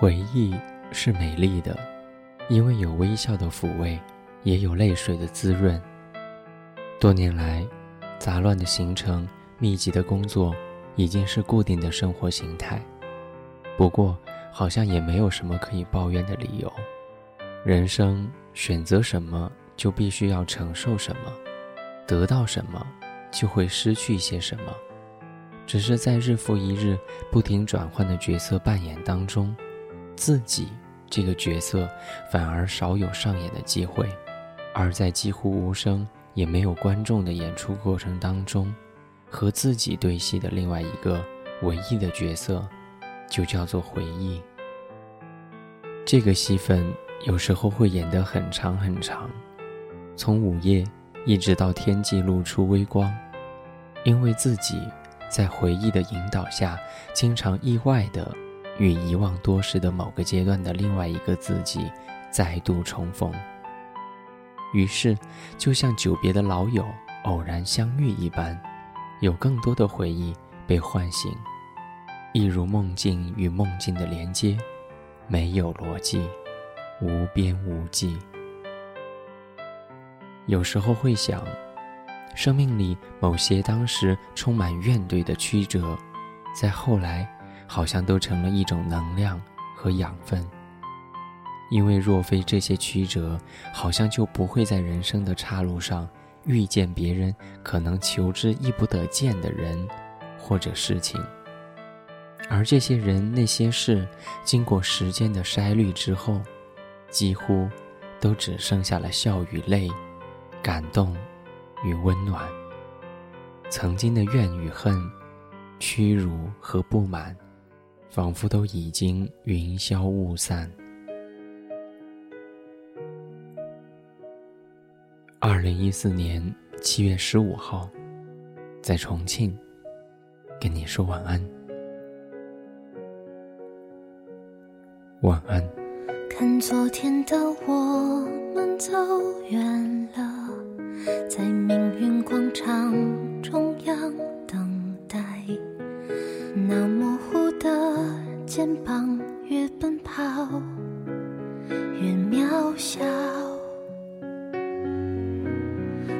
回忆是美丽的，因为有微笑的抚慰，也有泪水的滋润。多年来，杂乱的行程、密集的工作，已经是固定的生活形态。不过，好像也没有什么可以抱怨的理由。人生选择什么，就必须要承受什么；得到什么，就会失去些什么。只是在日复一日、不停转换的角色扮演当中，自己这个角色反而少有上演的机会。而在几乎无声也没有观众的演出过程当中，和自己对戏的另外一个唯一的角色，就叫做回忆。这个戏份有时候会演得很长很长，从午夜一直到天际露出微光，因为自己。在回忆的引导下，经常意外的与遗忘多时的某个阶段的另外一个自己再度重逢。于是，就像久别的老友偶然相遇一般，有更多的回忆被唤醒，一如梦境与梦境的连接，没有逻辑，无边无际。有时候会想。生命里某些当时充满怨怼的曲折，在后来好像都成了一种能量和养分。因为若非这些曲折，好像就不会在人生的岔路上遇见别人可能求之亦不得见的人或者事情。而这些人那些事，经过时间的筛滤之后，几乎都只剩下了笑与泪，感动。与温暖，曾经的怨与恨、屈辱和不满，仿佛都已经云消雾散。二零一四年七月十五号，在重庆，跟你说晚安，晚安。看昨天的我们走远了。在命运广场中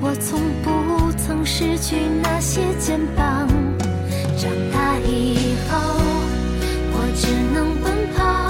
我从不曾失去那些肩膀。长大以后，我只能奔跑，